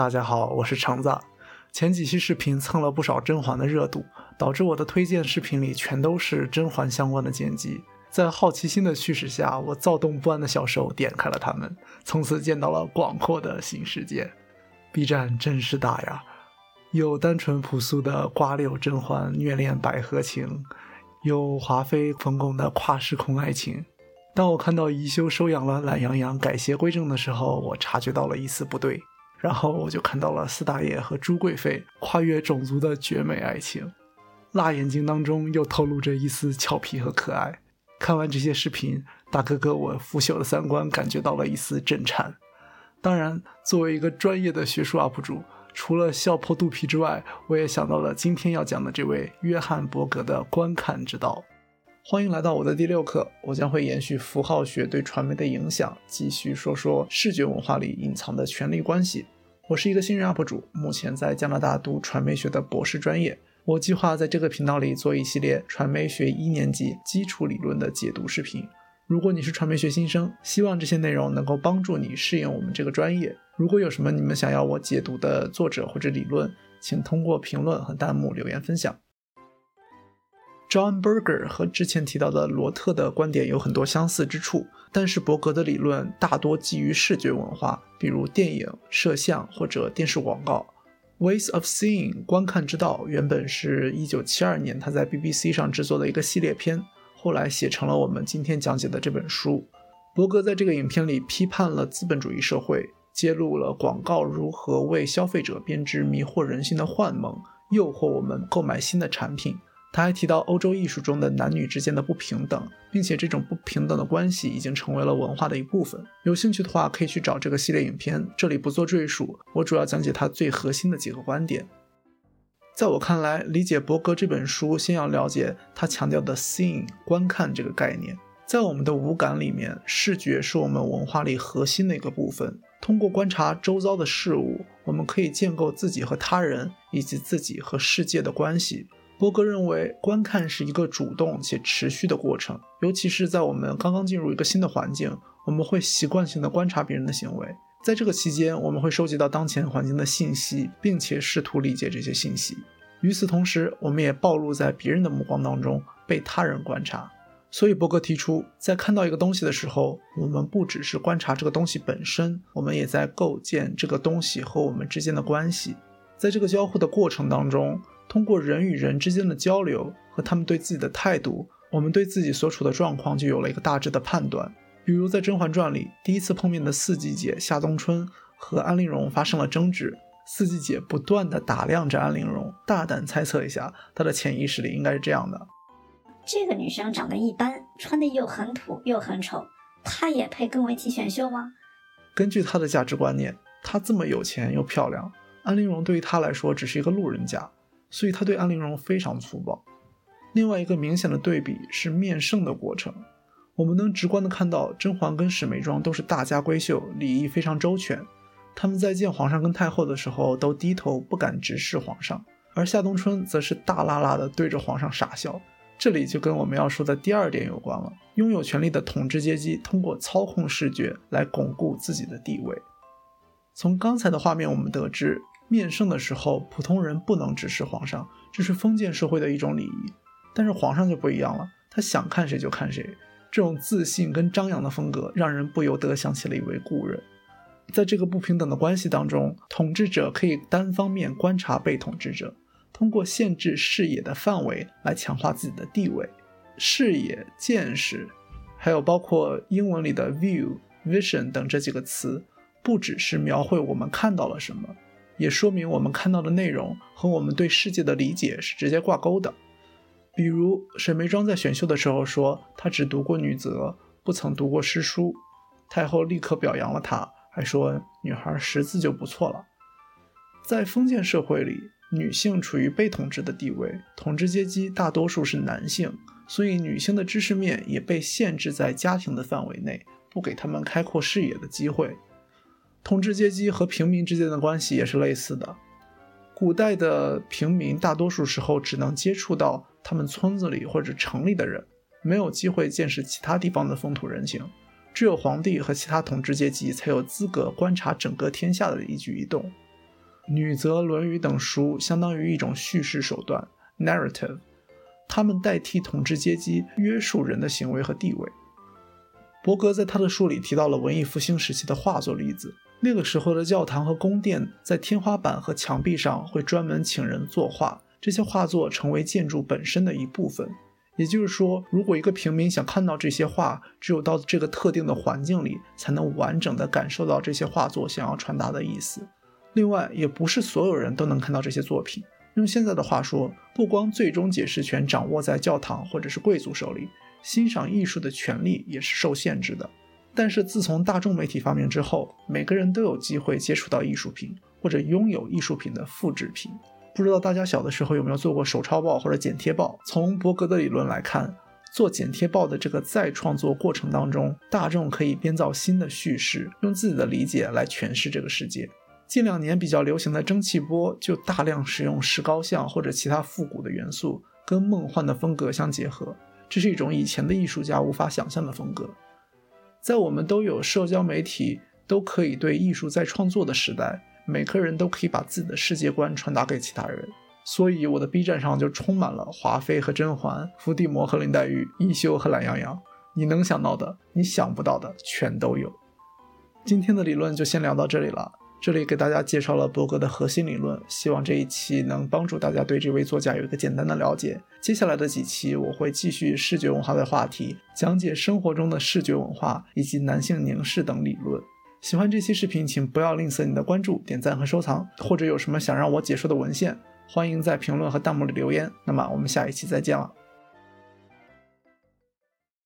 大家好，我是橙子。前几期视频蹭了不少甄嬛的热度，导致我的推荐视频里全都是甄嬛相关的剪辑。在好奇心的驱使下，我躁动不安的小手点开了它们，从此见到了广阔的新世界。B 站真是大呀，有单纯朴素的瓜柳甄嬛虐恋百合情，有华妃冯巩的跨时空爱情。当我看到宜修收养了懒羊羊改邪归正的时候，我察觉到了一丝不对，然后我就看到了四大爷和朱贵妃跨越种族的绝美爱情，辣眼睛当中又透露着一丝俏皮和可爱。看完这些视频，大哥哥我腐朽的三观感觉到了一丝震颤。当然，作为一个专业的学术 UP 主，除了笑破肚皮之外，我也想到了今天要讲的这位约翰伯格的观看之道。欢迎来到我的第六课，我将会延续符号学对传媒的影响，继续说说视觉文化里隐藏的权力关系。我是一个新人 UP 主，目前在加拿大读传媒学的博士专业。我计划在这个频道里做一系列传媒学一年级基础理论的解读视频。如果你是传媒学新生，希望这些内容能够帮助你适应我们这个专业。如果有什么你们想要我解读的作者或者理论，请通过评论和弹幕留言分享。John Berger 和之前提到的罗特的观点有很多相似之处，但是伯格的理论大多基于视觉文化，比如电影、摄像或者电视广告。Ways of Seeing 观看之道原本是一九七二年他在 BBC 上制作的一个系列片，后来写成了我们今天讲解的这本书。伯格在这个影片里批判了资本主义社会，揭露了广告如何为消费者编织迷惑人心的幻梦，诱惑我们购买新的产品。他还提到欧洲艺术中的男女之间的不平等，并且这种不平等的关系已经成为了文化的一部分。有兴趣的话，可以去找这个系列影片，这里不做赘述。我主要讲解它最核心的几个观点。在我看来，理解伯格这本书，先要了解他强调的 “seeing” 观看这个概念。在我们的五感里面，视觉是我们文化里核心的一个部分。通过观察周遭的事物，我们可以建构自己和他人以及自己和世界的关系。伯格认为，观看是一个主动且持续的过程，尤其是在我们刚刚进入一个新的环境，我们会习惯性的观察别人的行为。在这个期间，我们会收集到当前环境的信息，并且试图理解这些信息。与此同时，我们也暴露在别人的目光当中，被他人观察。所以，伯格提出，在看到一个东西的时候，我们不只是观察这个东西本身，我们也在构建这个东西和我们之间的关系。在这个交互的过程当中。通过人与人之间的交流和他们对自己的态度，我们对自己所处的状况就有了一个大致的判断。比如在《甄嬛传》里，第一次碰面的四季姐夏冬春和安陵容发生了争执，四季姐不断的打量着安陵容，大胆猜测一下，她的潜意识里应该是这样的：这个女生长得一般，穿的又很土又很丑，她也配跟我一起选秀吗？根据她的价值观念，她这么有钱又漂亮，安陵容对于她来说只是一个路人甲。所以他对安陵容非常粗暴。另外一个明显的对比是面圣的过程，我们能直观的看到甄嬛跟史眉庄都是大家闺秀，礼仪非常周全。他们在见皇上跟太后的时候都低头不敢直视皇上，而夏冬春则是大喇喇的对着皇上傻笑。这里就跟我们要说的第二点有关了：拥有权力的统治阶级通过操控视觉来巩固自己的地位。从刚才的画面我们得知。面圣的时候，普通人不能直视皇上，这是封建社会的一种礼仪。但是皇上就不一样了，他想看谁就看谁。这种自信跟张扬的风格，让人不由得想起了一位故人。在这个不平等的关系当中，统治者可以单方面观察被统治者，通过限制视野的范围来强化自己的地位。视野、见识，还有包括英文里的 view、vision 等这几个词，不只是描绘我们看到了什么。也说明我们看到的内容和我们对世界的理解是直接挂钩的。比如沈眉庄在选秀的时候说，她只读过女则，不曾读过诗书。太后立刻表扬了她，还说女孩识字就不错了。在封建社会里，女性处于被统治的地位，统治阶级大多数是男性，所以女性的知识面也被限制在家庭的范围内，不给他们开阔视野的机会。统治阶级和平民之间的关系也是类似的。古代的平民大多数时候只能接触到他们村子里或者城里的人，没有机会见识其他地方的风土人情。只有皇帝和其他统治阶级才有资格观察整个天下的一举一动。女则《论语》等书相当于一种叙事手段 （narrative），它们代替统治阶级约束人的行为和地位。伯格在他的书里提到了文艺复兴时期的画作例子。那个时候的教堂和宫殿在天花板和墙壁上会专门请人作画，这些画作成为建筑本身的一部分。也就是说，如果一个平民想看到这些画，只有到这个特定的环境里，才能完整的感受到这些画作想要传达的意思。另外，也不是所有人都能看到这些作品。用现在的话说，不光最终解释权掌握在教堂或者是贵族手里。欣赏艺术的权利也是受限制的，但是自从大众媒体发明之后，每个人都有机会接触到艺术品或者拥有艺术品的复制品。不知道大家小的时候有没有做过手抄报或者剪贴报？从伯格的理论来看，做剪贴报的这个再创作过程当中，大众可以编造新的叙事，用自己的理解来诠释这个世界。近两年比较流行的蒸汽波就大量使用石膏像或者其他复古的元素，跟梦幻的风格相结合。这是一种以前的艺术家无法想象的风格。在我们都有社交媒体，都可以对艺术在创作的时代，每个人都可以把自己的世界观传达给其他人。所以我的 B 站上就充满了华妃和甄嬛、伏地魔和林黛玉、一休和懒羊羊。你能想到的，你想不到的，全都有。今天的理论就先聊到这里了。这里给大家介绍了伯格的核心理论，希望这一期能帮助大家对这位作家有一个简单的了解。接下来的几期我会继续视觉文化的话题，讲解生活中的视觉文化以及男性凝视等理论。喜欢这期视频，请不要吝啬你的关注、点赞和收藏，或者有什么想让我解说的文献，欢迎在评论和弹幕里留言。那么我们下一期再见了。